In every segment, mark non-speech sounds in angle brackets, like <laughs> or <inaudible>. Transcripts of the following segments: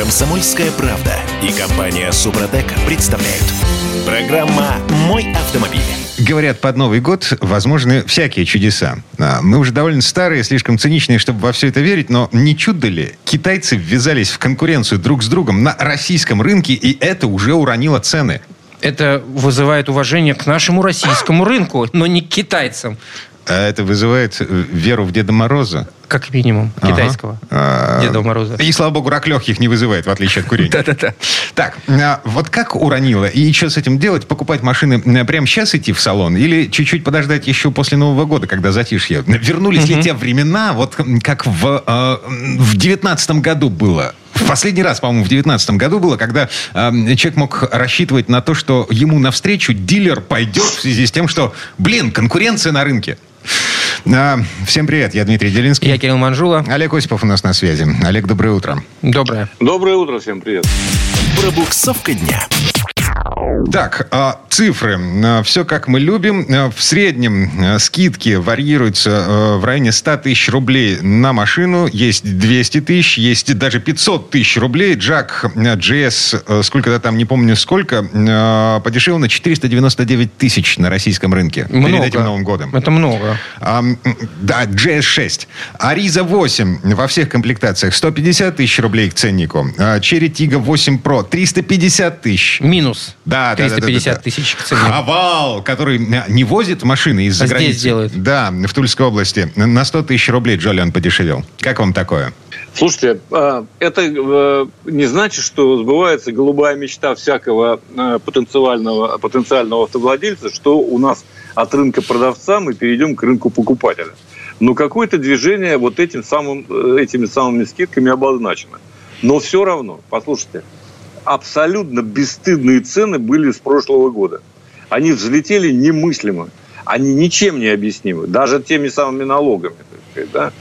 Комсомольская правда и компания Супротек представляют. Программа «Мой автомобиль». Говорят, под Новый год возможны всякие чудеса. А, Мы уже довольно старые, слишком циничные, чтобы во все это верить, но не чудо ли? Китайцы ввязались в конкуренцию друг с другом на российском рынке, и это уже уронило цены. Это вызывает уважение к нашему российскому рынку, но не к китайцам, А это вызывает э, веру в Деда Мороза. Как минимум, Ага. китайского А, Деда Мороза. И, слава богу, рак легких не вызывает, в отличие от курения. <laughs> Да-да-да. Так, а, вот как уронило? И что с этим делать? Покупать машины а, прямо сейчас идти в салон? Или чуть-чуть подождать еще после Нового года, когда затишье? Вернулись ли те времена, вот как в, э, в 19 году было? В последний раз, по-моему, в 19 году было, когда э, человек мог рассчитывать на то, что ему навстречу дилер пойдет в связи с тем, что, блин, конкуренция на рынке. А, всем привет, я Дмитрий Делинский. Я Кирилл Манжула. Олег Осипов у нас на связи. Олег, доброе утро. Доброе. Доброе утро, всем привет. Пробуксовка дня. Так, а, цифры. Все как мы любим. А, В среднем а, скидки варьируются а, в районе 100 тысяч рублей на машину. Есть 200 тысяч, есть даже 500 тысяч рублей. Джак а, GS, а, сколько-то там, не помню сколько, а, подешевел на 499 тысяч на российском рынке. Перед Много. этим Новым годом. Это много. А, да, GS6. Ариза 8 во всех комплектациях 150 тысяч рублей к ценнику. А, Черри Тига 8 Pro 350 тысяч. Минус. Да, да, да, да, 350 да, да. тысяч к цене. Хавал, который э, не возит машины из-за А здесь границы. делает. Да, в Тульской области. На 100 тысяч рублей Джолиан подешевел. Как вам такое? Слушайте, а, это э, не значит, что сбывается голубая мечта всякого э, потенциального, потенциального автовладельца, что у нас от рынка продавца мы перейдем к рынку покупателя. Но какое-то движение вот этим самым, этими самыми скидками обозначено. Но все равно, послушайте, абсолютно бесстыдные цены были с прошлого года. Они взлетели немыслимо. Они ничем не объяснимы. Даже теми самыми налогами. так сказать, да?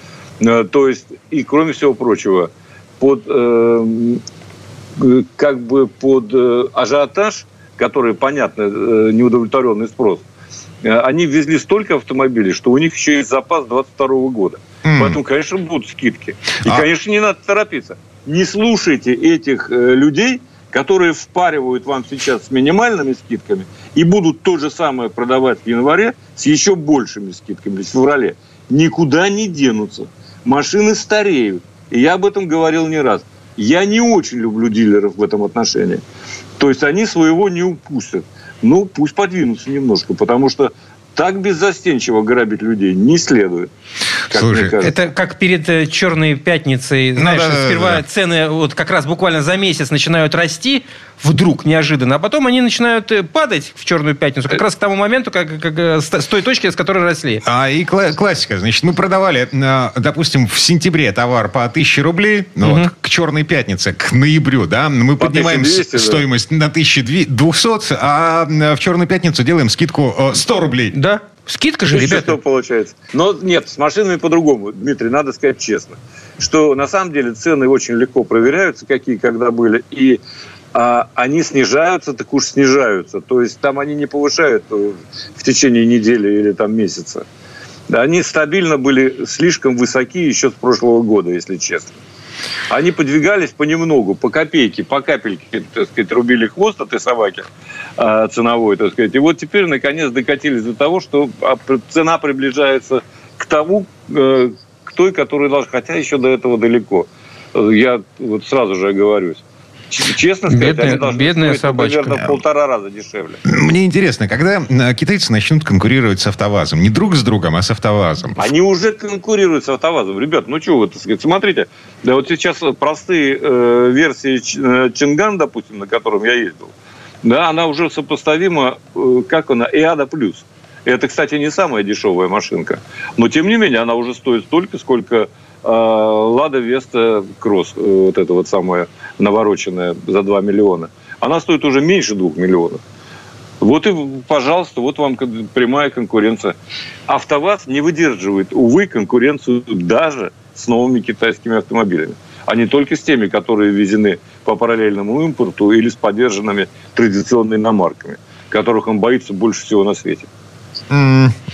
Э, То есть, и кроме всего прочего, под, э, как бы под э, ажиотаж, который, понятно, э, неудовлетворенный спрос, э, они ввезли столько автомобилей, что у них еще есть запас 22 года. М. Поэтому, конечно, будут скидки. И, А- конечно, не надо торопиться. Не слушайте этих людей, которые впаривают вам сейчас с минимальными скидками и будут то же самое продавать в январе с еще большими скидками в феврале. Никуда не денутся. Машины стареют. И я об этом говорил не раз. Я не очень люблю дилеров в этом отношении. То есть они своего не упустят. Ну, пусть подвинутся немножко, потому что так беззастенчиво грабить людей не следует. Как Слушай. Это как перед э, черной пятницей, знаешь, да, да, сперва да, да. цены вот как раз буквально за месяц начинают расти, вдруг неожиданно, а потом они начинают э, падать в черную пятницу, как раз к тому моменту, как, как, э, с той точки, с которой росли. А, и кла- классика. Значит, мы продавали, э, допустим, в сентябре товар по 1000 рублей, ну, вот, к черной пятнице, к ноябрю, да, мы По поднимаем с- 1200, да. стоимость на 1200, а э, в черную пятницу делаем скидку э, 100 рублей. Да? Скидка же, Ну, что ребята. получается. Но нет, с машинами по-другому, Дмитрий, надо сказать честно, что на самом деле цены очень легко проверяются, какие когда были, и а, они снижаются, так уж снижаются. То есть там они не повышают э, в течение недели или там месяца. Они стабильно были слишком высоки еще с прошлого года, если честно. Они подвигались понемногу, по копейке, по капельке, так сказать, рубили хвост этой собаки э, ценовой, так сказать. И вот теперь, наконец, докатились до того, что а, цена приближается к тому, э, к той, которая должна, хотя еще до этого далеко. Э, Я вот сразу же оговорюсь. Честно сказать, Бедная- они должны бедная стоить, собачка. Наверное, в полтора раза дешевле. Мне интересно, когда э, китайцы начнут конкурировать с автовазом? Не друг с другом, а с автовазом. Они уже конкурируют с автовазом. Ребят, ну что вы, так сказать, смотрите. Да вот сейчас простые э, версии Ч- э, Чинган, допустим, на котором я ездил, да, она уже сопоставима, э, как она, Иада Плюс. Это, кстати, не самая дешевая машинка. Но, тем не менее, она уже стоит столько, сколько Лада Веста Кросс, э, вот эта вот самая навороченная за 2 миллиона. Она стоит уже меньше 2 миллионов. Вот и, пожалуйста, вот вам прямая конкуренция. АвтоВАЗ не выдерживает, увы, конкуренцию даже с новыми китайскими автомобилями, а не только с теми, которые ввезены по параллельному импорту или с поддержанными традиционными иномарками, которых он боится больше всего на свете.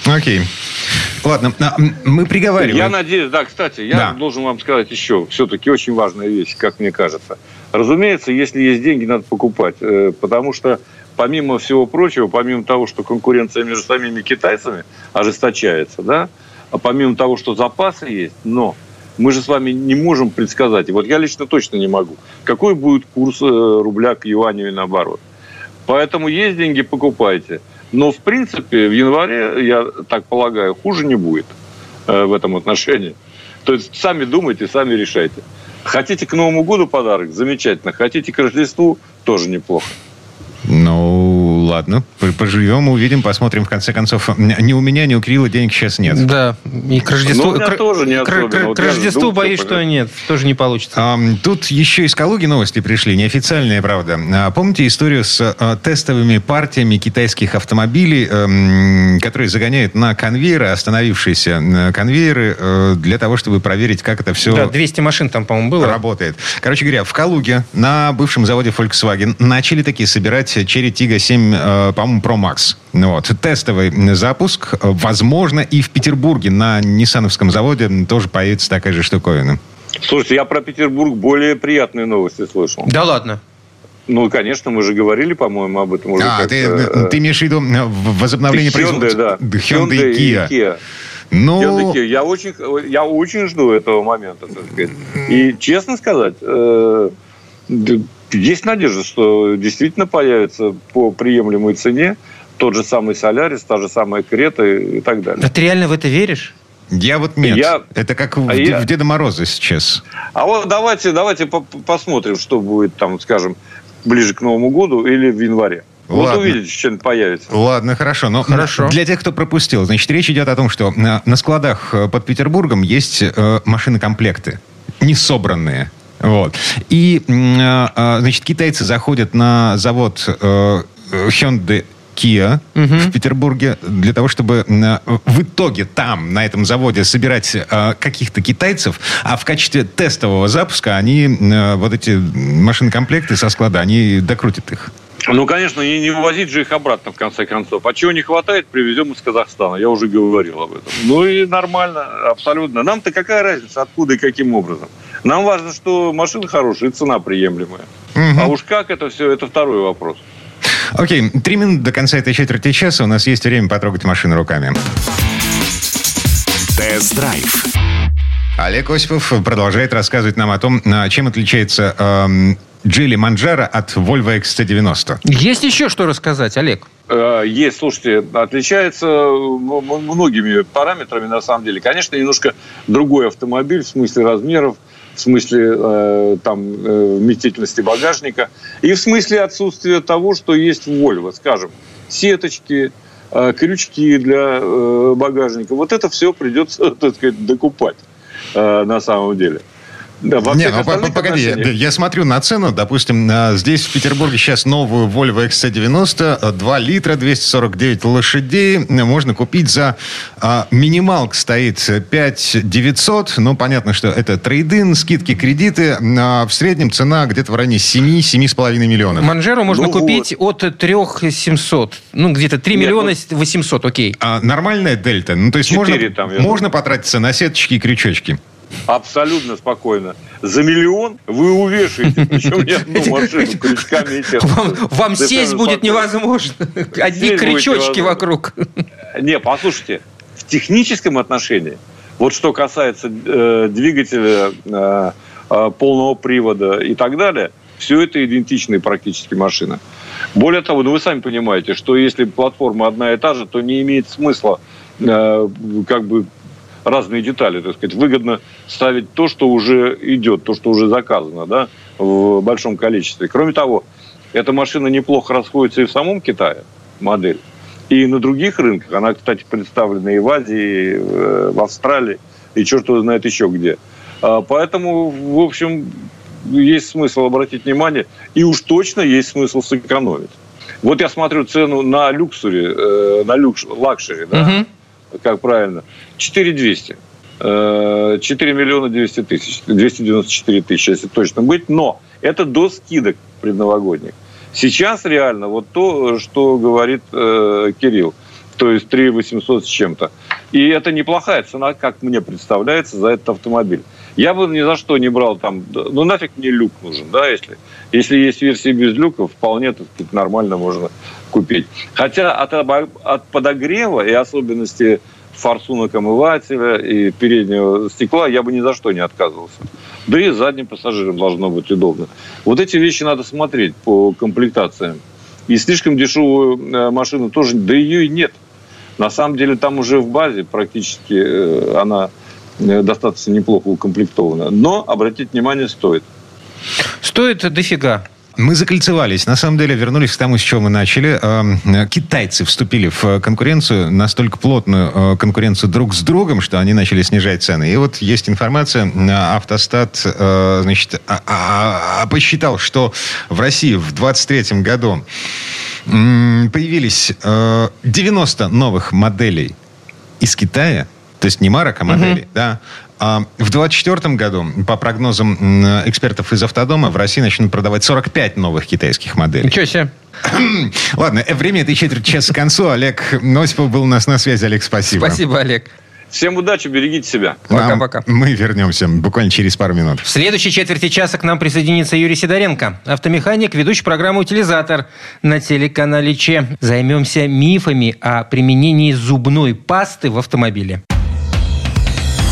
Окей. Ладно, мы приговариваем. Я надеюсь, да, кстати, я Да. должен вам сказать еще, все-таки очень важная вещь, как мне кажется. Разумеется, если есть деньги, надо покупать, э, потому что помимо всего прочего, помимо того, что конкуренция между самими китайцами ожесточается, да, а помимо того, что запасы есть, но мы же с вами не можем предсказать, и вот я лично точно не могу, какой будет курс э, рубля к юаню и наоборот. Поэтому есть деньги, покупайте. Но, в принципе, в январе, я так полагаю, хуже не будет э, в этом отношении. То есть сами думайте, сами решайте. Хотите к Новому году подарок? Замечательно. Хотите к Рождеству? Тоже неплохо. Ну, ладно, поживем, увидим, посмотрим. В конце концов, ни у меня, ни у Кирилла денег сейчас нет. Да, и к Рождеству... Ну, у меня к- тоже не к- особенно. к- Вот к Рождеству жду, боюсь, что что нет, тоже не получится. Ам, Тут еще из Калуги новости пришли, неофициальные, правда. А, Помните историю с а, тестовыми партиями китайских автомобилей, эм, которые загоняют на конвейеры, остановившиеся конвейеры, э, для того, чтобы проверить, как это все Да, 200 машин там, по-моему, было. работает. Короче говоря, в Калуге на бывшем заводе Volkswagen начали такие собирать Cherry Tiggo 7, э, по-моему, Pro Max. Ну Вот. Тестовый запуск. Э, Возможно, и в Петербурге на Ниссановском заводе тоже появится такая же штуковина. Слушайте, я про Петербург более приятные новости слышал. Да ладно. Ну, конечно, мы же говорили, по-моему, об этом уже. А, ты, э, ты имеешь в виду э, возобновление Hyundai, производства? да. Hyundai и Kia. Kia. Ну, Hyundai Kia. Я очень, я очень жду этого момента, так сказать. И, честно сказать, э, есть надежда, что действительно появится по приемлемой цене тот же самый Солярис, та же самая Крета и так далее. Да ты реально в это веришь? я вот нет. Я- Это как в, а я- в Деда Мороза сейчас. А вот давайте, давайте по- посмотрим, что будет там, скажем, ближе к Новому году или в январе. Вот Ладно. увидите, что-нибудь появится. Ладно, хорошо. Но Хорошо. для тех, кто пропустил, значит, речь идет о том, что на, на складах э, под Петербургом есть э, машины-комплекты, не собранные. Вот. И, э, э, значит, китайцы заходят на завод э, Hyundai Kia в Петербурге для того, чтобы э, в итоге там, на этом заводе, собирать э, каких-то китайцев, а в качестве тестового запуска они вот эти машины-комплекты со склада, они докрутят их. Ну, конечно, и не вывозить же их обратно, в конце концов. А чего не хватает, привезем из Казахстана. Я уже говорил об этом. Ну и нормально, абсолютно. Нам-то какая разница, откуда и каким образом? Нам важно, что машина хорошая и цена приемлемая. Мгм. А уж как это все, это второй вопрос. Окей, три минуты до конца этой четверти часа. У нас есть время потрогать машину руками. Тест-драйв. Олег Осипов продолжает рассказывать нам о том, чем отличается эм, Джили Манджара от Volvo XC90. Есть еще что рассказать, Олег? Э, Есть, слушайте, отличается многими параметрами, на самом деле. Конечно, немножко другой автомобиль в смысле размеров, в смысле э, там, э, вместительности багажника и в смысле отсутствия того, что есть в Volvo, скажем, сеточки, э, крючки для э, багажника. Вот это все придется, <laughs> так сказать, докупать э, на самом деле. Да, во Не, ну, по- погоди, я, отношениях- я смотрю на цену, допустим, а, здесь в Петербурге сейчас новую Volvo XC90, а, 2 литра, 249 лошадей, э, можно купить за а, минималк стоит 5 900, ну, понятно, что это трейдин, скидки, кредиты, а в среднем цена где-то в районе 7-7,5 миллионов. Манжеру можно Ну купить от 3 700. Ну, где-то 3 Нет, миллиона ну- 800, окей. А нормальная дельта, ну, то есть можно, там, можно потратиться на сеточки и крючочки. Абсолютно спокойно. За миллион вы увешаете, <laughs> причем не одну машину крючками и сетками. Вам, вам сесть будет спокойно. невозможно. Одни Сесть крючочки вокруг. Не, послушайте, в техническом отношении, вот что касается э, двигателя э, э, полного привода и так далее, все это идентичные практически машины. Более того, ну вы сами понимаете, что если платформа одна и та же, то не имеет смысла э, как бы разные детали, так сказать. Выгодно ставить то, что уже идет, то, что уже заказано, да, в большом количестве. Кроме того, эта машина неплохо расходится и в самом Китае, модель. И на других рынках. Она, кстати, представлена и в Азии, и в Австралии, и черт его знает еще где. А, Поэтому, в общем, есть смысл обратить внимание, и уж точно есть смысл сэкономить. Вот я смотрю цену на люксуре, э, на люкс, luxury, да, Мгм. Как правильно, 4200. Э, 4 миллиона 200 тысяч, 294 тысячи, если точно быть, но это до скидок предновогодних. Сейчас реально вот то, что говорит э, Кирилл. то есть 3 800 с чем-то. И это неплохая цена, как мне представляется, за этот автомобиль. Я бы ни за что не брал там, ну нафиг мне люк нужен, да, если, если есть версии без люка, вполне, так нормально можно купить. Хотя от, от подогрева и особенности форсунок омывателя и переднего стекла я бы ни за что не отказывался. Да и задним пассажирам должно быть удобно. Вот эти вещи надо смотреть по комплектациям. И слишком дешевую э, машину тоже, да ее и нет. На самом деле там уже в базе практически э, она э, достаточно неплохо укомплектована. Но обратить внимание стоит. Стоит дофига. Мы закольцевались. На самом деле вернулись к тому, с чего мы начали. Эм, китайцы вступили в конкуренцию, настолько плотную э, конкуренцию друг с другом, что они начали снижать цены. И вот есть информация, автостат э, значит, а, а, а, посчитал, что в России в 2023 году появились 90 э, новых моделей из Китая, то есть не марок, а моделей, угу. да, а в 2024 году, по прогнозам экспертов из автодома, в России начнут продавать 45 новых китайских моделей. Ничего себе. <clears throat> Ладно, время этой четверти часа к концу. Олег Носипов был у нас на связи. Олег, спасибо. Спасибо, Олег. Всем удачи, берегите себя. Пока-пока. Мы вернемся буквально через пару минут. В следующей четверти часа к нам присоединится Юрий Сидоренко, автомеханик, ведущий программы «Утилизатор» на телеканале Че. Займемся мифами о применении зубной пасты в автомобиле.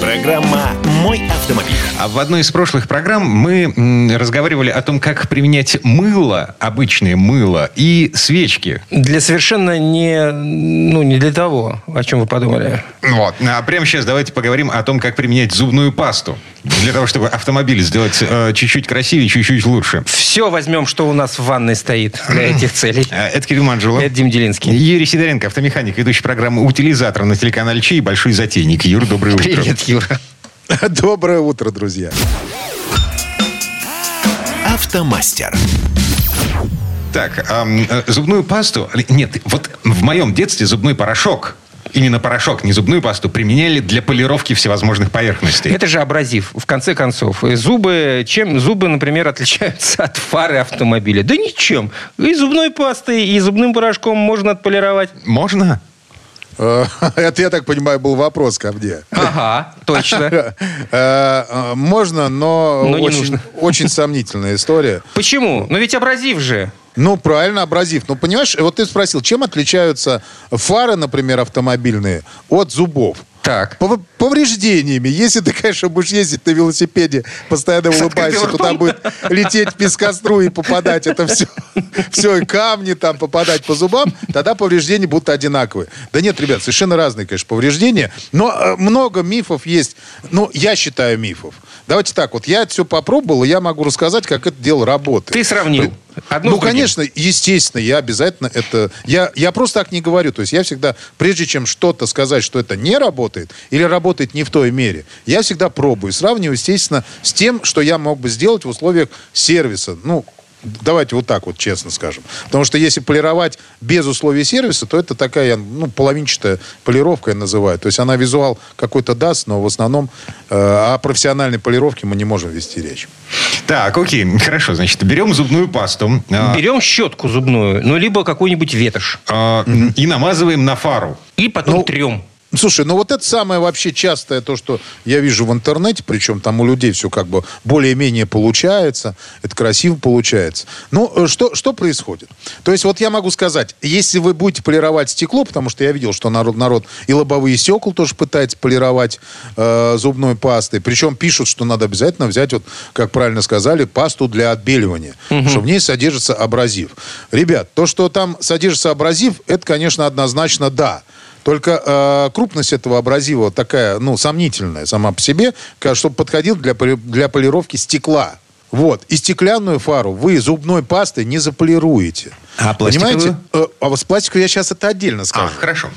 Программа «Мой автомобиль». А в одной из прошлых программ мы разговаривали о том, как применять мыло, обычное мыло, и свечки. Для совершенно не, ну, не для того, о чем вы подумали. Вот. А прямо сейчас давайте поговорим о том, как применять зубную пасту. Для того, чтобы автомобиль сделать э, чуть-чуть красивее, чуть-чуть лучше. Все возьмем, что у нас в ванной стоит для этих целей. Э, это Кирилл Манжулов. Это Дим Делинский. Юрий Сидоренко, автомеханик, ведущий программы «Утилизатор» на телеканале Чей, большой затейник. Юр, доброе утро. Привет, Юра. <laughs> Доброе утро, друзья. Автомастер. Так, э, зубную пасту... Нет, вот в моем детстве зубной порошок именно порошок, не зубную пасту, применяли для полировки всевозможных поверхностей. Это же абразив, в конце концов. Зубы, чем зубы, например, отличаются от фары автомобиля? Да ничем. И зубной пастой, и зубным порошком можно отполировать. Можно? Э, <laughs> это, я так понимаю, был вопрос ко мне. Ага, точно. <laughs> Э, можно, но, но очень, <laughs> очень сомнительная история. Почему? Ну ведь абразив же. Ну, правильно, абразив. Ну, понимаешь, вот ты спросил, чем отличаются фары, например, автомобильные от зубов? Так. Повреждениями. Если ты, конечно, будешь ездить на велосипеде, постоянно улыбаешься, туда будет лететь пескоструй и попадать это все, все, и камни там попадать по зубам, тогда повреждения будут одинаковые. Да нет, ребят, совершенно разные, конечно, повреждения, но э, много мифов есть. Ну, я считаю мифов. Давайте так, вот я это все попробовал, и я могу рассказать, как это дело работает. Ты сравнил. Одно ну, конечно, естественно, я обязательно это... Я, я просто так не говорю. То есть я всегда, прежде чем что-то сказать, что это не работает, или работает не в той мере, я всегда пробую. Сравниваю, естественно, с тем, что я мог бы сделать в условиях сервиса. Ну, Давайте вот так вот честно скажем. Потому что если полировать без условий сервиса, то это такая, ну, половинчатая полировка я называю. То есть она визуал какой-то даст, но в основном э, о профессиональной полировке мы не можем вести речь. Так, окей, хорошо. Значит, берем зубную пасту. А, берем щетку зубную, ну, либо какой-нибудь ветошь. А, и намазываем на фару. И потом ну, трем. Слушай, ну вот это самое вообще частое то, что я вижу в интернете, причем там у людей все как бы более-менее получается, это красиво получается. Ну, э, что, что происходит? То есть вот я могу сказать, если вы будете полировать стекло, потому что я видел, что народ, народ и лобовые стекла тоже пытается полировать э, зубной пастой, причем пишут, что надо обязательно взять, вот, как правильно сказали, пасту для отбеливания, угу. что в ней содержится абразив. Ребят, то, что там содержится абразив, это, конечно, однозначно да. Только э, крупность этого абразива такая, ну, сомнительная сама по себе, чтобы подходил для, для полировки стекла. Вот. И стеклянную фару вы зубной пастой не заполируете. А пластиковую? Понимаете? Э, А вот с пластиковой я сейчас это отдельно скажу. А, хорошо.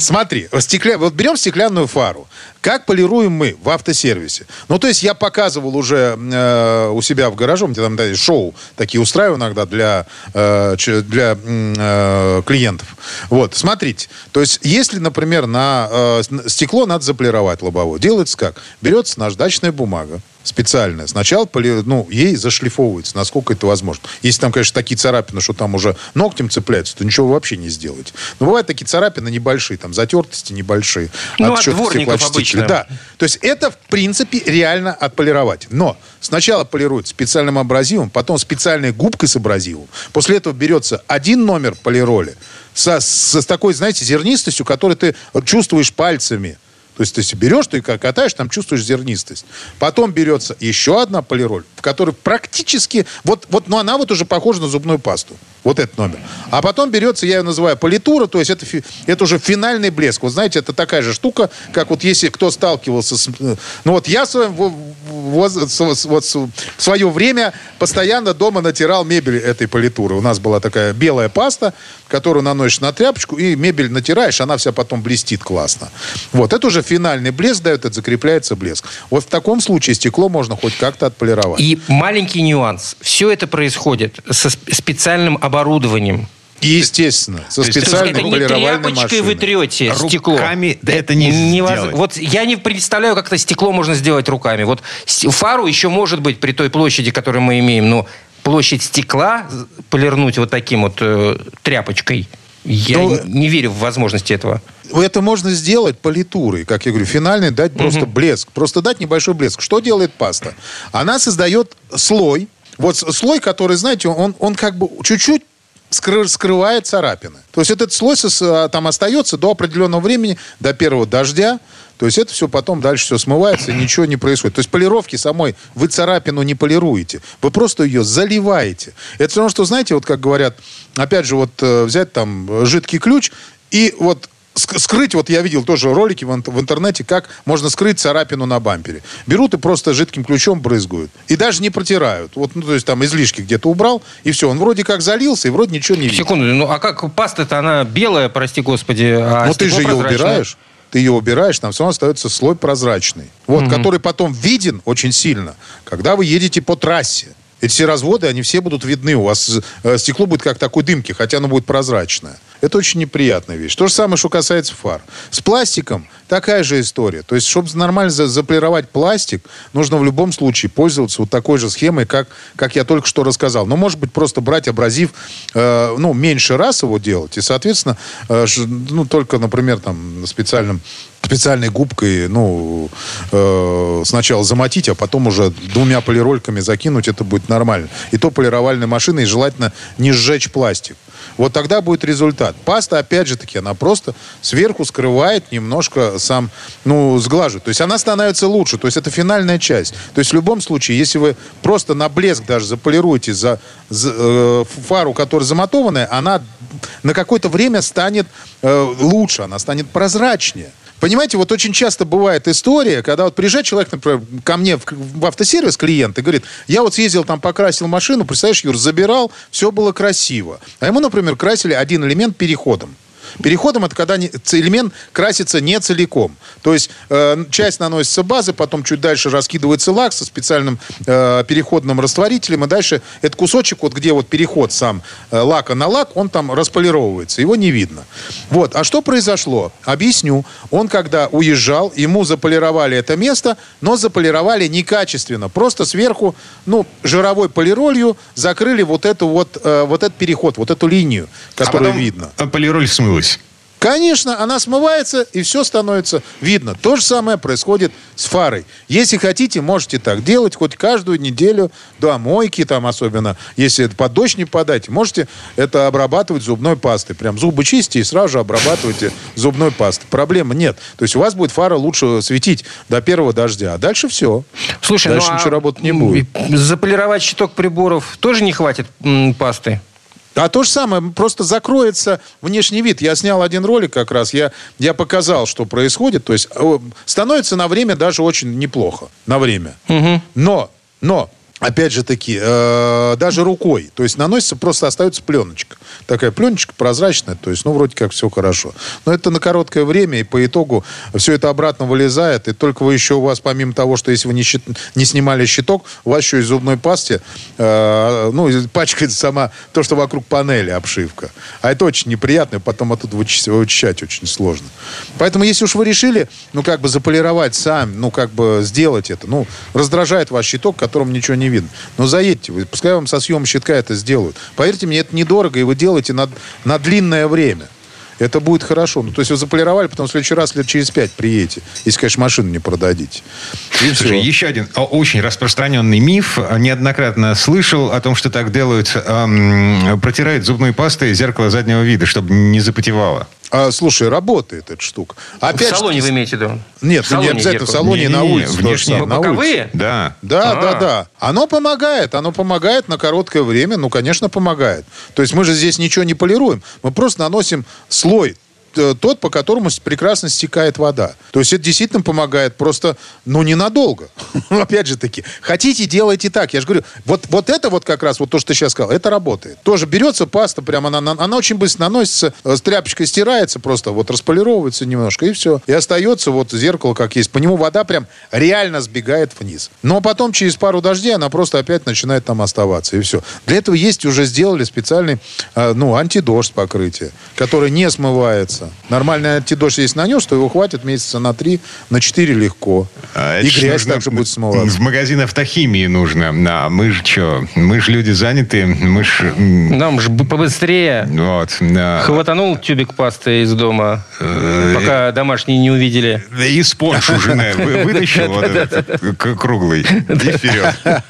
Смотри, стекля... вот берем стеклянную фару. Как полируем мы в автосервисе? Ну, то есть я показывал уже э, у себя в гараже, у меня там да, шоу такие устраиваю иногда для, э, для э, клиентов. Вот, смотрите. То есть если, например, на э, стекло надо заполировать лобовое, делается как? Берется наждачная бумага, специальная. Сначала поли- ну, ей зашлифовывается, насколько это возможно. Если там, конечно, такие царапины, что там уже ногтем цепляются, то ничего вообще не сделать. Но бывают такие царапины небольшие, там затертости небольшие. Ну, от чего-то дворников обычно. Да. То есть это, в принципе, реально отполировать. Но сначала полируют специальным абразивом, потом специальной губкой с абразивом. После этого берется один номер полироли со, со- с такой, знаете, зернистостью, которую ты чувствуешь пальцами. То есть ты берешь, ты катаешь, там чувствуешь зернистость. Потом берется еще одна полироль, в которой практически... Вот, вот, но она вот уже похожа на зубную пасту. Вот этот номер. А потом берется, я ее называю политура, то есть это, это уже финальный блеск. Вот знаете, это такая же штука, как вот если кто сталкивался с... э, Ну вот я в своем во- воз- с- с- вот с- в свое время постоянно дома натирал мебель этой политуры. У нас была такая белая паста, которую наносишь на тряпочку, и мебель натираешь, она вся потом блестит классно. Вот, это уже финальный блеск дает, это закрепляется блеск. Вот в таком случае стекло можно хоть как-то отполировать. И маленький нюанс. Все это происходит со сп- специальным оборудованием. И, естественно, со То есть это специальной не полировальной тряпочкой машиной. вы трете стекло. Руками да это не Невоз- сделать. Вот я не представляю, как это стекло можно сделать руками. Вот фару еще может быть при той площади, которую мы имеем, но площадь стекла полирнуть вот таким вот э, тряпочкой. Я Ну, н- не верю в возможность этого. Это можно сделать политурой, как я говорю, финальный дать просто блеск, просто дать небольшой блеск. Что делает паста? Она создает слой, вот слой, который, знаете, он, он как бы чуть-чуть скрывает царапины. То есть этот слой а, там остается до определенного времени, до первого дождя. То есть это все потом дальше все смывается, ничего не происходит. То есть полировки самой вы царапину не полируете. Вы просто ее заливаете. Это все равно, что, знаете, вот как говорят, опять же, вот э, взять там э, жидкий ключ и вот скрыть, вот я видел тоже ролики в, ин- в интернете, как можно скрыть царапину на бампере. Берут и просто жидким ключом брызгают. И даже не протирают. Вот, ну, то есть там излишки где-то убрал, и все. Он вроде как залился, и вроде ничего не видит. Секунду, ну а как паста-то она белая, прости господи, а Но ты же ее убираешь. Ты ее убираешь, там все равно остается слой прозрачный. Вот, который потом виден очень сильно, когда вы едете по трассе. Эти все разводы, они все будут видны. У вас э, стекло будет как такой дымки, хотя оно будет прозрачное. Это очень неприятная вещь. То же самое, что касается фар. С пластиком такая же история. То есть, чтобы нормально за- заполировать пластик, нужно в любом случае пользоваться вот такой же схемой, как, как я только что рассказал. Но, может быть, просто брать абразив, э, ну, меньше раз его делать. И, соответственно, э, ну, только, например, там, специальным специальной губкой, ну, э, сначала замотить, а потом уже двумя полирольками закинуть, это будет нормально. И то полировальной машиной, и желательно не сжечь пластик. Вот тогда будет результат. Паста, опять же таки, она просто сверху скрывает немножко сам, ну, сглаживает. То есть она становится лучше. То есть это финальная часть. То есть в любом случае, если вы просто на блеск даже заполируете за, за, э, фару, которая замотованная, она на какое-то время станет э, лучше, она станет прозрачнее. Понимаете, вот очень часто бывает история, когда вот приезжает человек, например, ко мне в, в автосервис, клиент, и говорит, я вот съездил там, покрасил машину, представляешь, Юр, забирал, все было красиво. А ему, например, красили один элемент переходом. Переходом это когда элемент красится не целиком. То есть э, часть наносится базы, потом чуть дальше раскидывается лак со специальным э, переходным растворителем, и дальше этот кусочек, вот где вот переход сам э, лака на лак, он там располировывается, его не видно. Вот. А что произошло? Объясню. Он когда уезжал, ему заполировали это место, но заполировали некачественно. Просто сверху, ну, жировой полиролью закрыли вот эту вот, э, вот этот переход, вот эту линию, А которую потом видно. полироль смылась. Конечно, она смывается, и все становится видно. То же самое происходит с фарой. Если хотите, можете так делать хоть каждую неделю до мойки, там особенно, если это под дождь не подать, можете это обрабатывать зубной пастой. Прям зубы чистите и сразу же обрабатывайте зубной пастой. Проблемы нет. То есть у вас будет фара лучше светить до первого дождя, а дальше все. Слушай, дальше ну, а ничего работать не будет. Заполировать щиток приборов тоже не хватит м, пасты? А то же самое, просто закроется внешний вид. Я снял один ролик как раз, я, я показал, что происходит. То есть э, становится на время даже очень неплохо. На время. Но, но, опять же таки, э, даже рукой. То есть наносится, просто остается пленочка. Такая пленочка прозрачная, то есть, ну, вроде как все хорошо. Но это на короткое время, и по итогу все это обратно вылезает, и только вы еще у вас, помимо того, что если вы не, щит, не снимали щиток, у вас еще из зубной пасте, э, ну, пачкается сама то, что вокруг панели обшивка. А это очень неприятно, и потом оттуда вычищать, очень сложно. Поэтому, если уж вы решили, ну, как бы заполировать сами, ну, как бы сделать это, ну, раздражает ваш щиток, которым ничего не видно. Но заедьте, вы, пускай вам со съемом щитка это сделают. Поверьте мне, это недорого, и вы делаете на, на длинное время. Это будет хорошо. Ну, то есть вы заполировали, потом в следующий раз лет через пять приедете. Если, конечно, машину не продадите. И Слушай, еще один очень распространенный миф. Неоднократно слышал о том, что так делают. Эм, протирают зубной пастой зеркало заднего вида, чтобы не запотевало. А, слушай, работает эта штука. Опять в салоне вы имеете в виду? Нет, в салоне не обязательно в салоне, не, на улице. Внешне. На Боковые? Да. Да, А-а-а. да, да. Оно помогает. Оно помогает на короткое время. Ну, конечно, помогает. То есть мы же здесь ничего не полируем. Мы просто наносим слой тот, по которому прекрасно стекает вода. То есть это действительно помогает, просто, ну, ненадолго. <laughs> Опять же таки, хотите, делайте так. Я же говорю, вот, вот это вот как раз, вот то, что ты сейчас сказал, это работает. Тоже берется паста, прямо она, она очень быстро наносится, э, с тряпочкой стирается просто, вот располировывается немножко, и все. И остается вот зеркало как есть. По нему вода прям реально сбегает вниз. Но потом через пару дождей она просто опять начинает там оставаться, и все. Для этого есть, уже сделали специальный, э, ну, антидождь покрытие, которое не смывается Нормальный антидождь, если нанес, то его хватит месяца на три, на четыре легко. А и грязь нужно, также будет смываться. В магазин автохимии нужно. А мы же что? Мы же люди заняты. Мы ж... Нам же побыстрее. Вот. Да. Хватанул тюбик пасты из дома, э, пока домашние не увидели. И спонж уже вытащил вот этот круглый. И вперед. <laughs>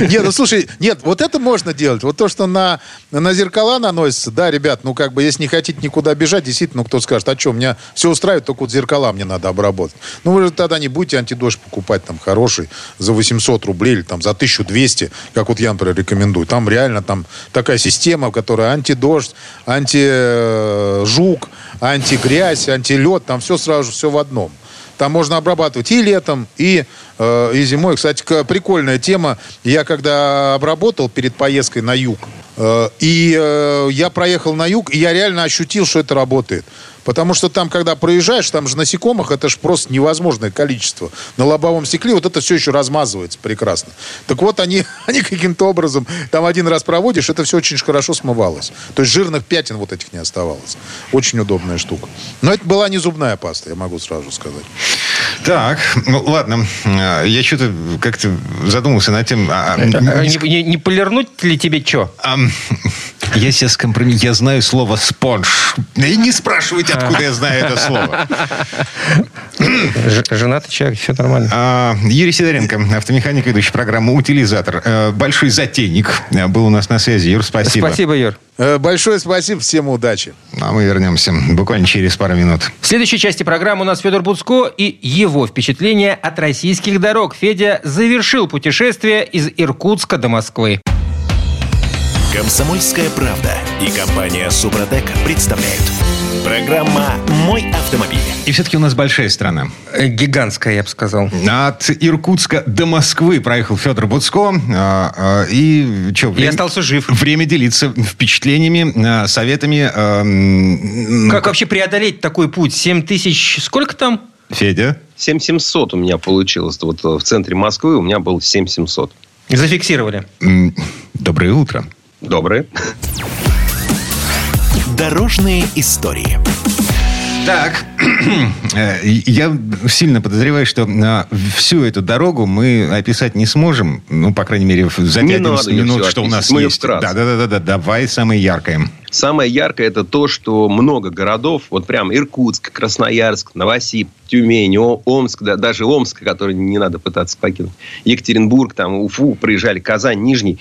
Нет, ну слушай, нет, вот это можно делать. Вот то, что на, на зеркала наносится, да, ребят, ну как бы, если не хотите никуда бежать, действительно, кто скажет, а что, меня все устраивает, только вот зеркала мне надо обработать. Ну, вы же тогда не будете антидождь покупать там хороший за 800 рублей или там за 1200, как вот я, например, рекомендую. Там реально там такая система, которая антидождь, антижук, антигрязь, антилед, там все сразу, все в одном. Там можно обрабатывать и летом, и, э, и зимой. Кстати, прикольная тема. Я когда обработал перед поездкой на юг, э, и э, я проехал на юг, и я реально ощутил, что это работает. Потому что там, когда проезжаешь, там же насекомых, это же просто невозможное количество. На лобовом стекле вот это все еще размазывается прекрасно. Так вот, они, <laughs> они каким-то образом, там один раз проводишь, это все очень хорошо смывалось. То есть жирных пятен вот этих не оставалось. Очень удобная штука. Но это была не зубная паста, я могу сразу сказать. Так, ну ладно. Я что-то как-то задумался над тем... А, а, не, не, не полирнуть ли тебе что? А, я сейчас компромисс. Я знаю слово спонж. И не спрашивайте, откуда я знаю это слово. <laughs> Женатый человек, все нормально. А, Юрий Сидоренко, автомеханик, ведущий программу «Утилизатор». Э, большой затейник э, был у нас на связи. Юр, спасибо. Спасибо, Юр. Э, большое спасибо, всем удачи. А мы вернемся буквально через пару минут. В следующей части программы у нас Федор Буцко и его впечатления от российских дорог. Федя завершил путешествие из Иркутска до Москвы. Комсомольская правда и компания Супротек представляют. Программа «Мой автомобиль». И все-таки у нас большая страна. Э, гигантская, я бы сказал. От Иркутска до Москвы проехал Федор Буцко. А, а, и что, время, остался жив. Время делиться впечатлениями, а, советами. Как вообще преодолеть такой путь? 7 тысяч... Сколько там? Федя? 7700 у меня получилось. Вот в центре Москвы у меня был 7700. Зафиксировали. Доброе утро. Доброе. Дорожные истории. Так, <clears throat> э, я сильно подозреваю, что на всю эту дорогу мы описать не сможем. Ну, по крайней мере, за 11 минут, что у нас мы есть. Да, да, да, да, да. Давай самое яркое. Самое яркое это то, что много городов, вот прям Иркутск, Красноярск, Новосиб, Тюмень, Омск, да, даже Омск, который не надо пытаться покинуть, Екатеринбург, там, Уфу, проезжали, Казань, Нижний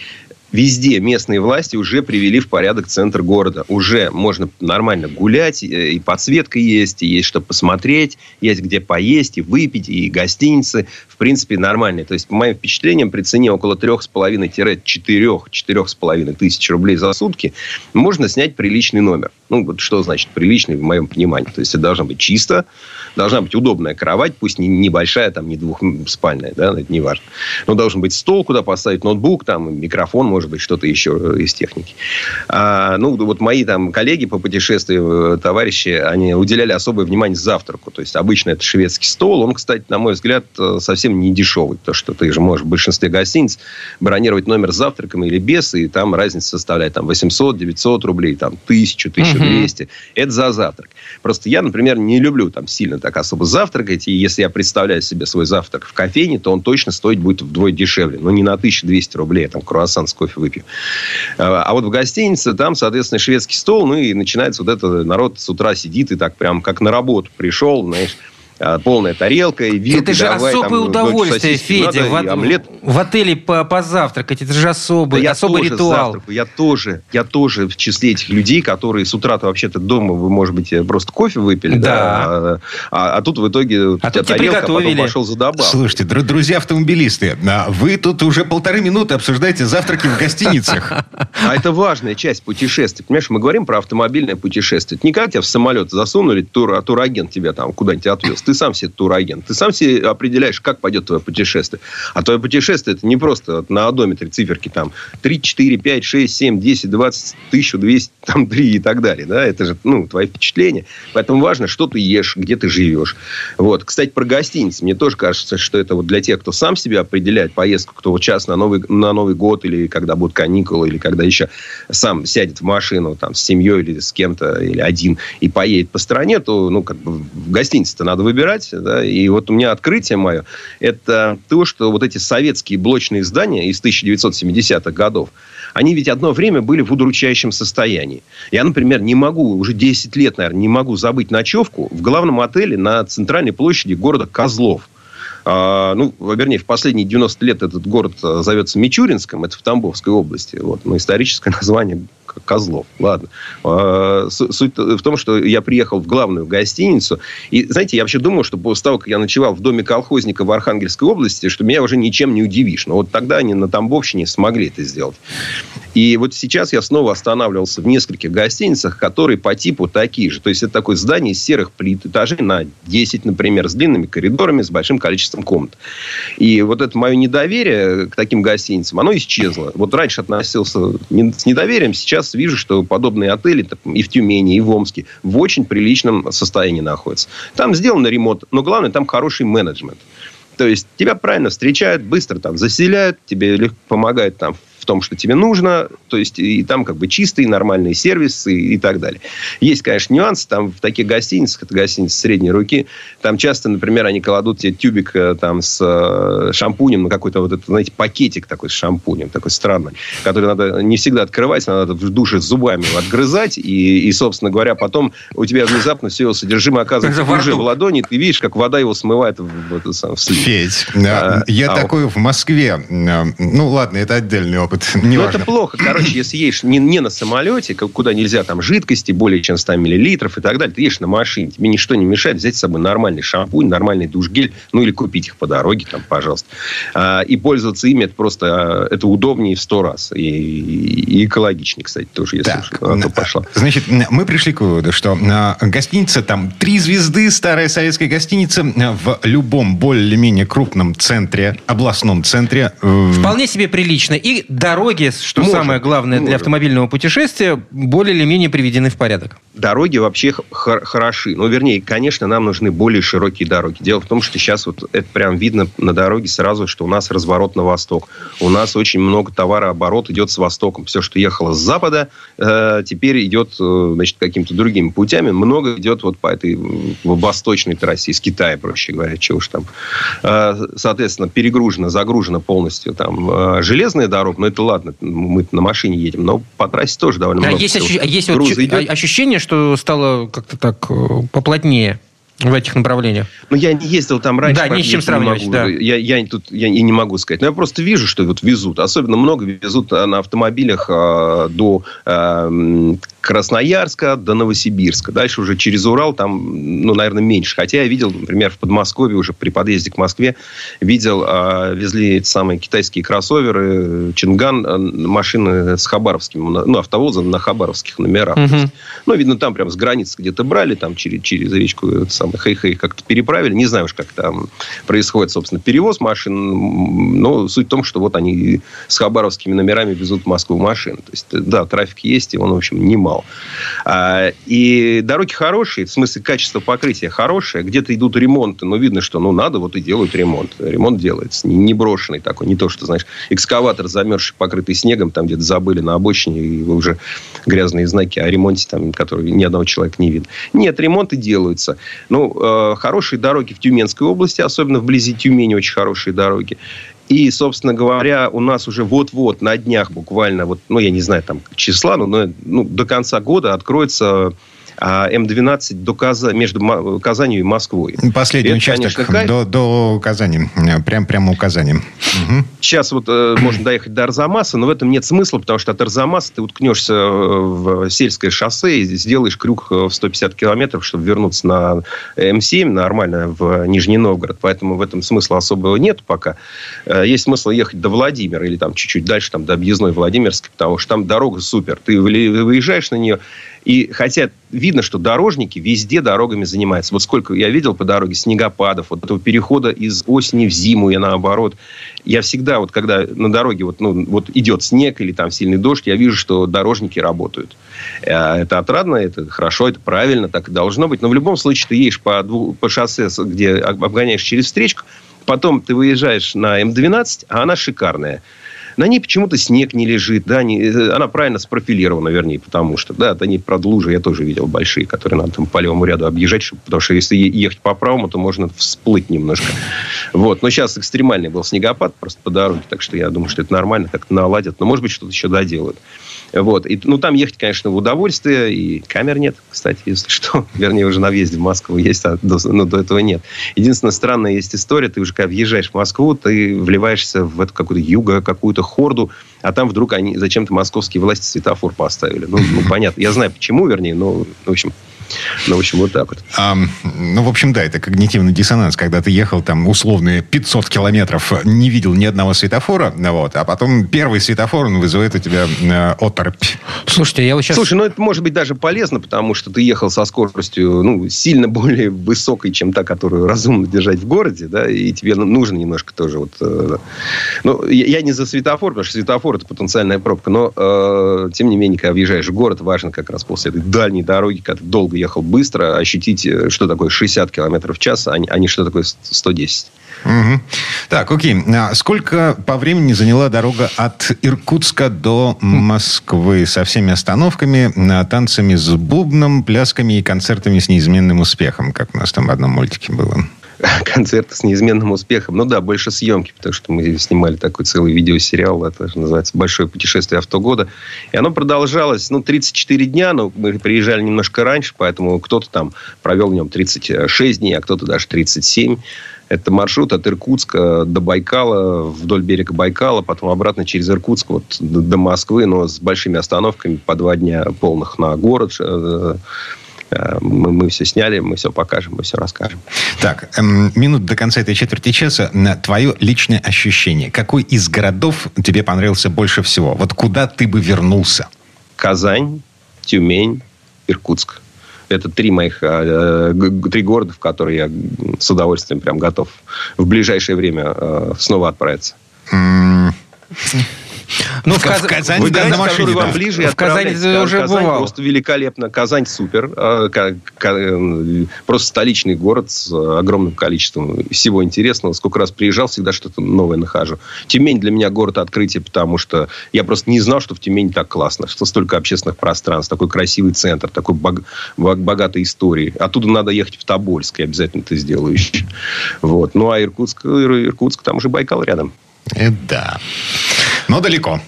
везде местные власти уже привели в порядок центр города. Уже можно нормально гулять, э, и подсветка есть, и есть что посмотреть, есть где поесть, и выпить, и гостиницы в принципе, нормальные. То есть, по моим впечатлениям, при цене около 3,5-4-4,5 тысяч рублей за сутки можно снять приличный номер. Ну, вот что значит приличный в моем понимании? То есть, это должно быть чисто, должна быть удобная кровать, пусть не небольшая, там, не двухспальная, да, это не важно. Но должен быть стол, куда поставить ноутбук, там, микрофон, может быть, что-то еще из техники. А, ну, вот мои там коллеги по путешествию, э, товарищи, они уделяли особое внимание завтраку. То есть, обычно это шведский стол. Он, кстати, на мой взгляд, э, совсем не дешевый. То, что ты же можешь в большинстве гостиниц бронировать номер с завтраком или без, и там разница составляет там 800-900 рублей, там 1000, 1200. Угу. Это за завтрак. Просто я, например, не люблю там сильно так особо завтракать, и если я представляю себе свой завтрак в кофейне, то он точно стоить будет вдвое дешевле. Но не на 1200 рублей, я там круассан с кофе выпью. А, а вот в гостинице там, соответственно, шведский стол, ну и начинается вот это, народ с утра сидит и так прям как на работу пришел, знаешь, полная тарелка и вилки. Это же давай, особое там, удовольствие, Федя, надо, в, омлет. в отеле по позавтракать. Это же особый, да особый я ритуал. Завтракаю. Я тоже, я тоже в числе этих людей, которые с утра-то вообще-то дома, вы, может быть, просто кофе выпили, да, да а, а тут в итоге а тут тарелка, а потом пошел за добавку. Слушайте, др- друзья автомобилисты, а вы тут уже полторы минуты обсуждаете завтраки в гостиницах. А это важная часть путешествия. Понимаешь, мы говорим про автомобильное путешествие. Это не как тебя в самолет засунули, тур, а турагент тебя там куда-нибудь отвез. Ты сам себе турагент агент. Ты сам себе определяешь, как пойдет твое путешествие. А твое путешествие это не просто вот на одометре циферки там 3, 4, 5, 6, 7, 10, 20, 1200, там 3 и так далее. Да? Это же ну, твои впечатления. Поэтому важно, что ты ешь, где ты живешь. Вот. Кстати, про гостиницы. Мне тоже кажется, что это вот для тех, кто сам себе определяет поездку, кто вот сейчас на Новый, на Новый год или когда будут каникулы, или когда еще сам сядет в машину там, с семьей или с кем-то, или один, и поедет по стране, то ну, как бы в гостинице-то надо выбирать. Да? И вот у меня открытие мое, это то, что вот эти советские блочные здания из 1970-х годов, они ведь одно время были в удручающем состоянии. Я, например, не могу, уже 10 лет, наверное, не могу забыть ночевку в главном отеле на центральной площади города Козлов. А, ну, вернее, в последние 90 лет этот город а, зовется Мичуринском, это в Тамбовской области. Вот, но историческое <laughs> название Козлов. Ладно. А, суть в том, что я приехал в главную гостиницу. И, знаете, я вообще думал, что после того, как я ночевал в доме колхозника в Архангельской области, что меня уже ничем не удивишь. Но вот тогда они на Тамбовщине смогли это сделать. И вот сейчас я снова останавливался в нескольких гостиницах, которые по типу такие же. То есть, это такое здание из серых плит, этажей на 10, например, с длинными коридорами, с большим количеством комнат. И вот это мое недоверие к таким гостиницам, оно исчезло. Вот раньше относился с недоверием, сейчас вижу, что подобные отели и в Тюмени, и в Омске в очень приличном состоянии находятся. Там сделан ремонт, но главное, там хороший менеджмент. То есть тебя правильно встречают, быстро там заселяют, тебе помогают там в том, что тебе нужно. То есть, и там как бы чистый, нормальный сервис и, и так далее. Есть, конечно, нюансы. Там в таких гостиницах, это гостиницы средней руки, там часто, например, они кладут тебе тюбик э, там с э, шампунем, ну, какой-то вот этот, знаете, пакетик такой с шампунем, такой странный, который надо не всегда открывать, надо в душе зубами его отгрызать, и, и, собственно говоря, потом у тебя внезапно все его содержимое оказывается уже в ладони, ты видишь, как вода его смывает в, в, в, в слив. Федь, а, я а, такой в Москве, ну, ладно, это отдельный опыт Не <laughs> ну, это плохо. Короче, <clears throat> если едешь не, не на самолете, куда нельзя там жидкости более чем 100 миллилитров и так далее, ты едешь на машине. Тебе ничто не мешает взять с собой нормальный шампунь, нормальный душ-гель, ну или купить их по дороге, там, пожалуйста. А, и пользоваться ими, это просто а, это удобнее в сто раз. И, и экологичнее, кстати, тоже, если так, уж то пошло. Значит, мы пришли к выводу, что а, гостиница там три звезды, старая советская гостиница в любом более-менее крупном центре, областном центре. Э, Вполне себе прилично. И дороги, что может, самое главное может. для автомобильного путешествия, более или менее приведены в порядок. Дороги вообще хороши. Ну, вернее, конечно, нам нужны более широкие дороги. Дело в том, что сейчас вот это прям видно на дороге сразу, что у нас разворот на восток. У нас очень много товарооборот идет с востоком. Все, что ехало с запада, э, теперь идет, э, значит, какими-то другими путями. Много идет вот по этой восточной трассе, из Китая, проще говоря, чего уж там. Э, соответственно, перегружена, загружена полностью там э, железная дорога, но это ладно, мы на машине едем, но по трассе тоже довольно а много. Есть, ощу... есть вот идет. ощущение, что стало как-то так э, поплотнее? В этих направлениях. Ну, я не ездил там раньше. Да, ни с чем сравнивать, могу, да. Я, я тут я и не могу сказать. Но я просто вижу, что вот везут. Особенно много везут а, на автомобилях а, до м, Красноярска, до Новосибирска. Дальше уже через Урал там, ну, наверное, меньше. Хотя я видел, например, в Подмосковье уже при подъезде к Москве видел, а, везли эти самые китайские кроссоверы, Чинган, а, машины с хабаровскими, ну, автовозы на хабаровских номерах. Есть, ну, видно, там прям с границы где-то брали, там через, через речку самое, хей-хей как-то переправили. Не знаю уж, как там происходит, собственно, перевоз машин. Но суть в том, что вот они с хабаровскими номерами везут в Москву машины. То есть, да, трафик есть, и он, в общем, немал. А, и дороги хорошие, в смысле качество покрытия хорошее. Где-то идут ремонты, но видно, что ну надо, вот и делают ремонт. Ремонт делается. Не, не брошенный такой. Не то, что, знаешь, экскаватор замерзший, покрытый снегом, там где-то забыли на обочине, и уже грязные знаки о ремонте, там, которые ни одного человека не видно. Нет, ремонты делаются. Ну, э, хорошие дороги в Тюменской области, особенно вблизи Тюмени очень хорошие дороги. И, собственно говоря, у нас уже вот-вот на днях буквально, вот, ну, я не знаю там числа, но, ну, до конца года откроется М12 до Каза... между Казанью и Москвой. Последний Это, участок конечно, кайф. до, до Казани. Прям, прямо у Казани. Мгм. Сейчас вот э, <clears throat> можно доехать до Арзамаса, но в этом нет смысла, потому что от Арзамаса ты уткнешься э, в сельское шоссе и сделаешь крюк э, в 150 километров, чтобы вернуться на М7 нормально в Нижний Новгород. Поэтому в этом смысла особого нет пока. Э, Есть смысл ехать до Владимира или там чуть-чуть дальше, там до объездной Владимирской, потому что там дорога супер. Ты выезжаешь на нее, и хотя видно, что дорожники везде дорогами занимаются. Вот сколько я видел по дороге снегопадов, вот этого перехода из осени в зиму и наоборот. Я всегда, вот когда на дороге вот, ну, вот идет снег или там сильный дождь, я вижу, что дорожники работают. Э, Это отрадно, это хорошо, это правильно, так и должно быть. Но в любом случае ты едешь по, дву- по шоссе, где об- обгоняешь через встречку, потом ты выезжаешь на М12, а она шикарная. На ней почему-то снег не лежит, да, не- э, она правильно спрофилирована, вернее, потому что, да, это не правда лужи, я тоже видел большие, которые надо там по левому ряду объезжать, чтобы- потому что если ехать по правому, то можно всплыть немножко. Вот, но сейчас экстремальный был снегопад просто по дороге, так что я думаю, что это нормально, как-то наладят, но, может быть, что-то еще доделают. Вот. И, ну, там ехать, конечно, в удовольствие. И камер нет, кстати, если что. <laughs> Вернее, уже на въезде в Москву есть, а до, ну, до этого нет. Единственная странная есть история. Ты уже когда въезжаешь в Москву, ты вливаешься в эту какую-то юго, какую-то хорду, а там вдруг они зачем-то московские власти светофор поставили. Ну, ну, понятно. Я знаю, почему, вернее, но, в общем, ну, в общем, вот так вот. Ам, ну, в общем, да, это когнитивный диссонанс, когда ты ехал там условные 500 километров, не видел ни одного светофора, вот, а потом первый светофор, он вызывает у тебя э, оторопь. Слушайте, я вот сейчас... Слушай, ну это может быть даже полезно, потому что ты ехал со скоростью ну, сильно <laughs> более высокой, чем та, которую разумно держать в городе, да, и тебе ну, нужно немножко тоже вот... э, ну, я, я не за светофор, потому что светофор это потенциальная пробка, но э, тем не менее, когда въезжаешь в город, важно как раз после этой дальней дороги, когда ты долго ехал быстро, ощутить, э, что такое 60 километров в час, а не, а что такое 110. Мгм. Так, окей. А сколько по времени заняла дорога от Иркутска до Москвы со всеми остановками, а, танцами с бубном, плясками и концертами с неизменным успехом, как у нас там в одном мультике было? <laughs> концерты с неизменным успехом. Ну да, больше съемки, потому что мы снимали такой целый видеосериал, это же называется «Большое путешествие автогода». И оно продолжалось, ну, 34 дня, но мы приезжали немножко раньше, поэтому кто-то там провел в нем 36 дней, а кто-то даже 37. Это маршрут от Иркутска до Байкала, вдоль берега Байкала, потом обратно через Иркутск вот, до Москвы, но с большими остановками по два дня полных на город. Э, э, Мы, мы все сняли, мы все покажем, мы все расскажем. Так, эм, минут до конца этой четверти часа. На твое личное ощущение. Какой из городов тебе понравился больше всего? Вот куда ты бы вернулся? Казань, Тюмень, Иркутск. Это три моих, э, г- три города, в которые я с удовольствием прям готов в ближайшее время э, снова отправиться. Ну, в Каз- в Казань, Выбирайте, на машине, который вам да. ближе, и В Казани ты уже Казань бывал. просто великолепно. Казань супер. Э, ка- ка- э, Просто столичный город с э, огромным количеством всего интересного. Сколько раз приезжал, всегда что-то новое нахожу. Тюмень для меня город открытия, потому что я просто не знал, что в Тюмени так классно, что столько общественных пространств, такой красивый центр, такой бог- бог- богатой истории. Оттуда надо ехать в Тобольск, я обязательно это сделаю еще. Вот. Ну, а Иркутск, Ир- Иркутск, там уже Байкал рядом. э, да. Но далеко.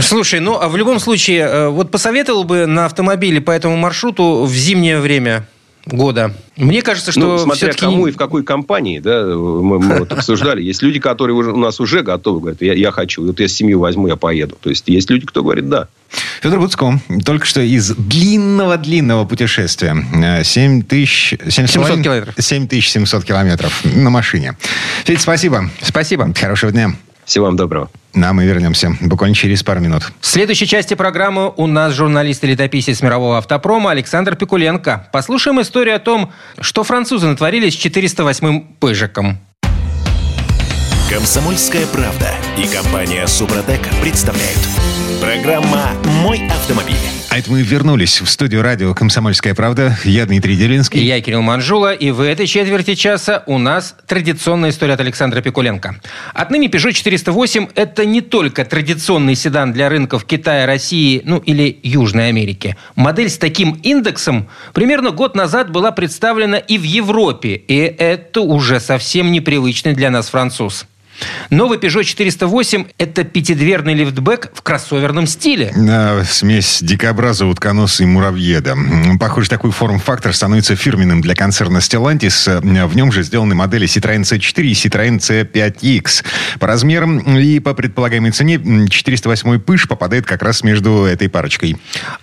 Слушай, ну, а в любом случае, э, вот посоветовал бы на автомобиле по этому маршруту в зимнее время года. Мне кажется, что ну, смотря все-таки... кому и в какой компании, да, мы, мы вот обсуждали. Есть люди, которые уже, у нас уже готовы, говорят, я, я хочу, вот я семью возьму, я поеду. То есть есть люди, кто говорит да. Федор Буцко только что из длинного-длинного путешествия. 7 тысяч... 700 километров. 7700 километров на машине. Федь, спасибо. Спасибо. Хорошего дня. Всего вам доброго. На, мы вернемся буквально через пару минут. В следующей части программы у нас журналист и летописец мирового автопрома Александр Пикуленко. Послушаем историю о том, что французы натворили с 408-м «Пыжиком». Комсомольская правда и компания «Супротек» представляют. Программа «Мой автомобиль». А это мы вернулись в студию радио «Комсомольская правда». Я Дмитрий Делинский. И я Кирилл Манжула. И в этой четверти часа у нас традиционная история от Александра Пикуленко. Отныне Peugeot 408 – это не только традиционный седан для рынков Китая, России, ну или Южной Америки. Модель с таким индексом примерно год назад была представлена и в Европе. И это уже совсем непривычный для нас француз. Новый Peugeot 408 – это пятидверный лифтбэк в кроссоверном стиле. Да, смесь дикобраза, утконоса и муравьеда. Похоже, такой форм-фактор становится фирменным для концерна Stellantis. В нем же сделаны модели Citroёn C4 и Citroёn C5X. По размерам и по предполагаемой цене 408 пыш попадает как раз между этой парочкой.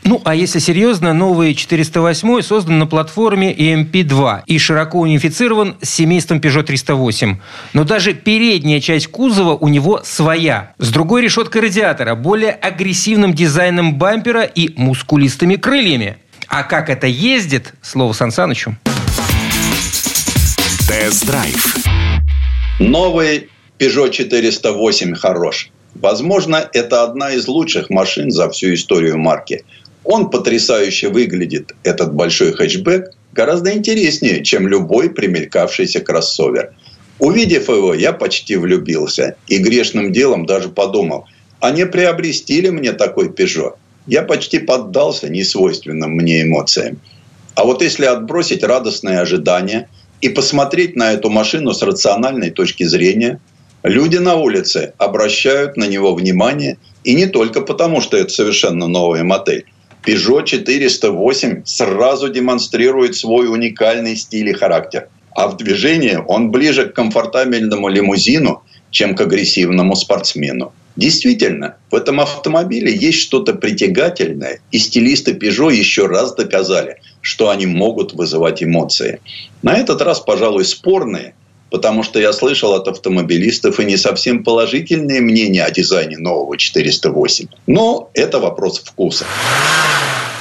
Ну, а если серьезно, новый 408 создан на платформе EMP2 и широко унифицирован с семейством Peugeot 308. Но даже передняя часть кузова у него своя. С другой решеткой радиатора, более агрессивным дизайном бампера и мускулистыми крыльями. А как это ездит, слово Сан Санычу. Тест-драйв. Новый Peugeot 408 хорош. Возможно, это одна из лучших машин за всю историю марки. Он потрясающе выглядит, этот большой хэтчбэк, гораздо интереснее, чем любой примелькавшийся кроссовер. Увидев его, я почти влюбился. И грешным делом даже подумал, а не приобрести ли мне такой Пежо? Я почти поддался несвойственным мне эмоциям. А вот если отбросить радостные ожидания и посмотреть на эту машину с рациональной точки зрения, люди на улице обращают на него внимание и не только потому, что это совершенно новая модель. Peugeot 408 сразу демонстрирует свой уникальный стиль и характер – а в движении он ближе к комфортабельному лимузину, чем к агрессивному спортсмену. Действительно, в этом автомобиле есть что-то притягательное, и стилисты Peugeot еще раз доказали, что они могут вызывать эмоции. На этот раз, пожалуй, спорные, потому что я слышал от автомобилистов и не совсем положительные мнения о дизайне нового 408. Но это вопрос вкуса.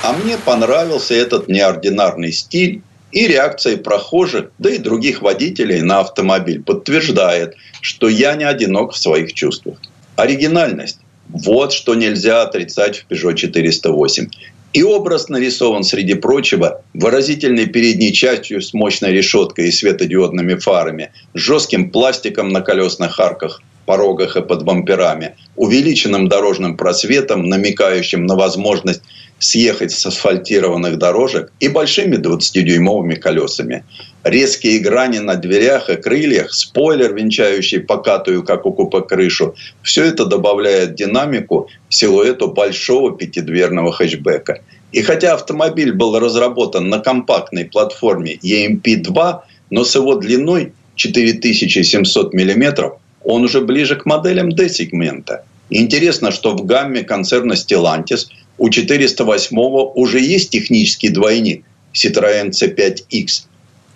А мне понравился этот неординарный стиль и реакции прохожих, да и других водителей на автомобиль подтверждает, что я не одинок в своих чувствах. Оригинальность. Вот что нельзя отрицать в Peugeot 408. И образ нарисован, среди прочего, выразительной передней частью с мощной решеткой и светодиодными фарами, жестким пластиком на колесных арках, порогах и под бамперами, увеличенным дорожным просветом, намекающим на возможность съехать с асфальтированных дорожек и большими 20-дюймовыми колесами. Резкие грани на дверях и крыльях, спойлер, венчающий покатую, как у купе, крышу – все это добавляет динамику силуэту большого пятидверного хэтчбека. И хотя автомобиль был разработан на компактной платформе EMP2, но с его длиной 4700 мм он уже ближе к моделям D-сегмента. Интересно, что в гамме концерна Stellantis у 408 уже есть технический двойник Citroën C5X.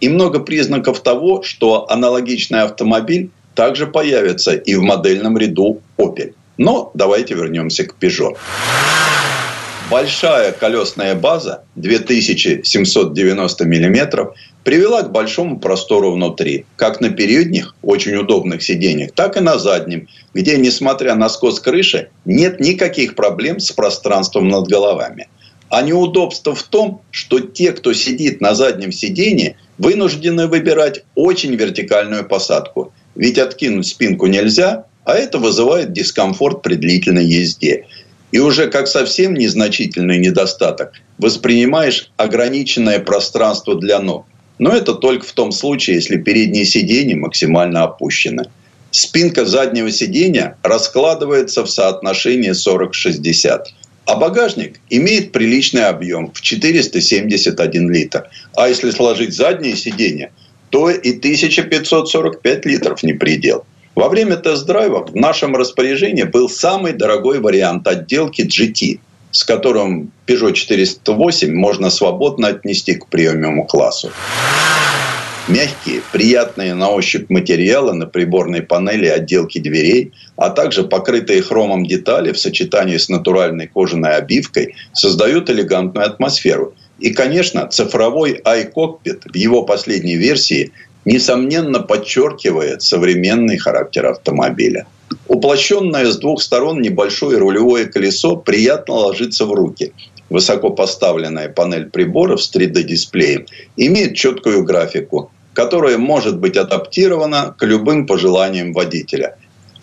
И много признаков того, что аналогичный автомобиль также появится и в модельном ряду Opel. Но давайте вернемся к Peugeot. Большая колесная база 2790 миллиметров привела к большому простору внутри, как на передних, очень удобных сиденьях, так и на заднем, где, несмотря на скос крыши, нет никаких проблем с пространством над головами. А неудобство в том, что те, кто сидит на заднем сиденье, вынуждены выбирать очень вертикальную посадку. Ведь откинуть спинку нельзя, а это вызывает дискомфорт при длительной езде. И уже как совсем незначительный недостаток воспринимаешь ограниченное пространство для ног. Но это только в том случае, если переднее сиденье максимально опущено. Спинка заднего сиденья раскладывается в соотношении 40-60. А багажник имеет приличный объем в 471 литр. А если сложить задние сиденья, то и 1545 литров не предел. Во время тест-драйва в нашем распоряжении был самый дорогой вариант отделки GT, с которым Peugeot 408 можно свободно отнести к премиум классу. Мягкие, приятные на ощупь материалы на приборной панели отделки дверей, а также покрытые хромом детали в сочетании с натуральной кожаной обивкой создают элегантную атмосферу. И, конечно, цифровой iCockpit в его последней версии несомненно подчеркивает современный характер автомобиля. Уплощенное с двух сторон небольшое рулевое колесо приятно ложится в руки. Высоко поставленная панель приборов с 3D-дисплеем имеет четкую графику, которая может быть адаптирована к любым пожеланиям водителя,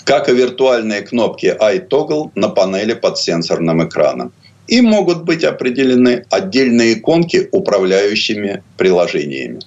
как и виртуальные кнопки iToggle на панели под сенсорным экраном. И могут быть определены отдельные иконки управляющими приложениями.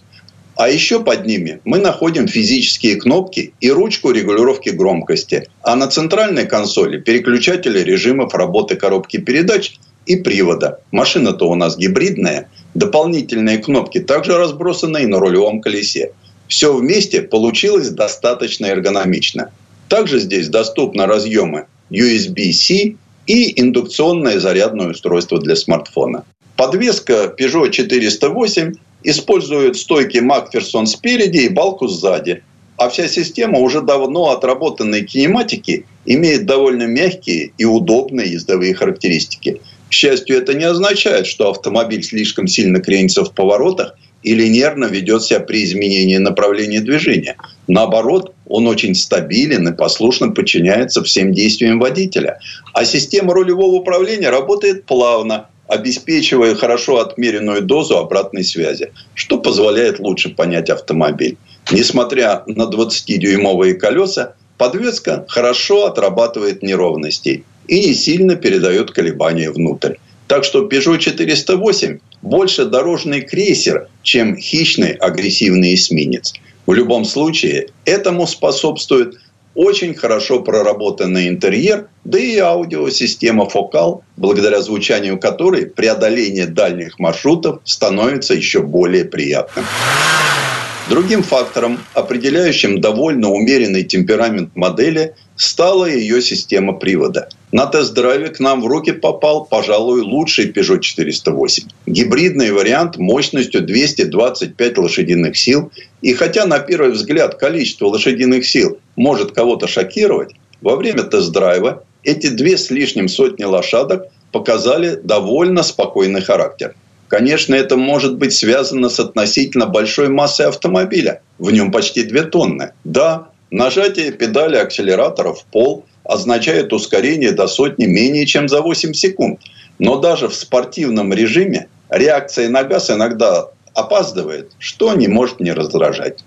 А еще под ними мы находим физические кнопки и ручку регулировки громкости. А на центральной консоли переключатели режимов работы коробки передач и привода. Машина-то у нас гибридная. Дополнительные кнопки также разбросаны и на рулевом колесе. Все вместе получилось достаточно эргономично. Также здесь доступны разъемы USB-C и индукционное зарядное устройство для смартфона. Подвеска Peugeot 408 использует стойки Макферсон спереди и балку сзади. А вся система уже давно отработанной кинематики имеет довольно мягкие и удобные ездовые характеристики. К счастью, это не означает, что автомобиль слишком сильно кренится в поворотах или нервно ведет себя при изменении направления движения. Наоборот, он очень стабилен и послушно подчиняется всем действиям водителя. А система рулевого управления работает плавно, обеспечивая хорошо отмеренную дозу обратной связи, что позволяет лучше понять автомобиль. Несмотря на 20-дюймовые колеса, подвеска хорошо отрабатывает неровности и не сильно передает колебания внутрь. Так что Peugeot 408 больше дорожный крейсер, чем хищный агрессивный эсминец. В любом случае, этому способствует очень хорошо проработанный интерьер, да и аудиосистема «Фокал», благодаря звучанию которой преодоление дальних маршрутов становится еще более приятным. Другим фактором, определяющим довольно умеренный темперамент модели, стала ее система привода. На тест-драйве к нам в руки попал, пожалуй, лучший Peugeot 408. Гибридный вариант мощностью 225 лошадиных сил. И хотя на первый взгляд количество лошадиных сил может кого-то шокировать, во время тест-драйва эти две с лишним сотни лошадок показали довольно спокойный характер. Конечно, это может быть связано с относительно большой массой автомобиля. В нем почти 2 тонны. Да, нажатие педали акселератора в пол означает ускорение до сотни менее чем за 8 секунд. Но даже в спортивном режиме реакция на газ иногда опаздывает, что не может не раздражать.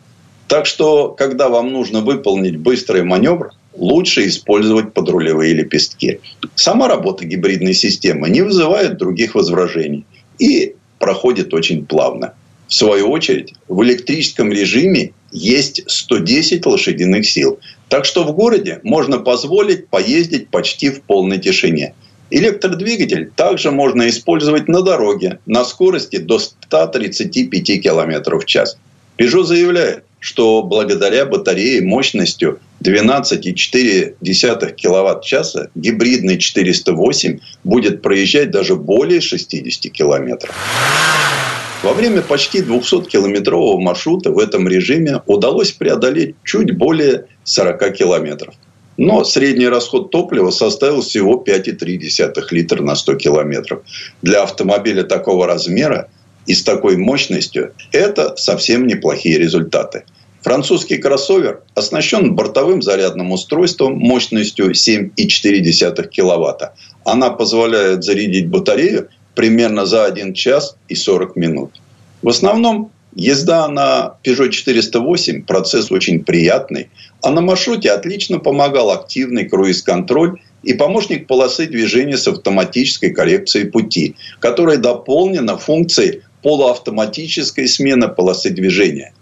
Так что, когда вам нужно выполнить быстрый маневр, лучше использовать подрулевые лепестки. Сама работа гибридной системы не вызывает других возражений и проходит очень плавно. В свою очередь, в электрическом режиме есть 110 лошадиных сил. Так что в городе можно позволить поездить почти в полной тишине. Электродвигатель также можно использовать на дороге на скорости до 135 км в час. Peugeot заявляет, что благодаря батарее мощностью 12,4 кВт-часа гибридный 408 будет проезжать даже более 60 километров. Во время почти 200-километрового маршрута в этом режиме удалось преодолеть чуть более 40 километров. Но средний расход топлива составил всего 5,3 литра на 100 километров. Для автомобиля такого размера и с такой мощностью это совсем неплохие результаты. Французский кроссовер оснащен бортовым зарядным устройством мощностью 7,4 киловатта. Она позволяет зарядить батарею примерно за 1 час и 40 минут. В основном езда на Peugeot 408 процесс очень приятный, а на маршруте отлично помогал активный круиз-контроль и помощник полосы движения с автоматической коррекцией пути, которая дополнена функцией полуавтоматической смены полосы движения.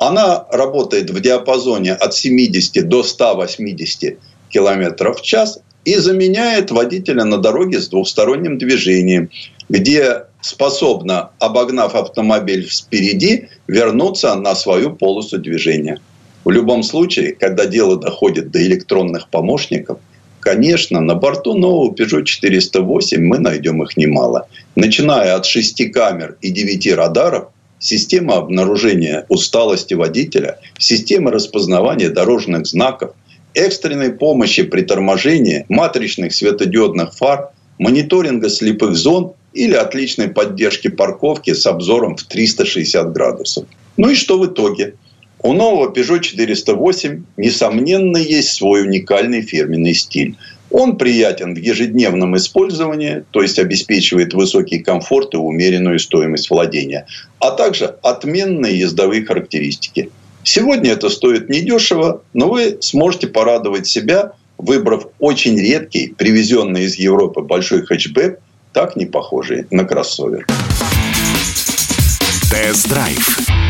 Она работает в диапазоне от 70 до 180 км в час и заменяет водителя на дороге с двухсторонним движением, где способна, обогнав автомобиль спереди, вернуться на свою полосу движения. В любом случае, когда дело доходит до электронных помощников, конечно, на борту нового Peugeot 408 мы найдем их немало. Начиная от шести камер и девяти радаров, система обнаружения усталости водителя, система распознавания дорожных знаков, экстренной помощи при торможении, матричных светодиодных фар, мониторинга слепых зон или отличной поддержки парковки с обзором в 360 градусов. Ну и что в итоге? У нового Peugeot 408, несомненно, есть свой уникальный фирменный стиль. Он приятен в ежедневном использовании, то есть обеспечивает высокий комфорт и умеренную стоимость владения, а также отменные ездовые характеристики. Сегодня это стоит недешево, но вы сможете порадовать себя, выбрав очень редкий, привезенный из Европы большой хэтчбэк, так не похожий на кроссовер. Тест-драйв.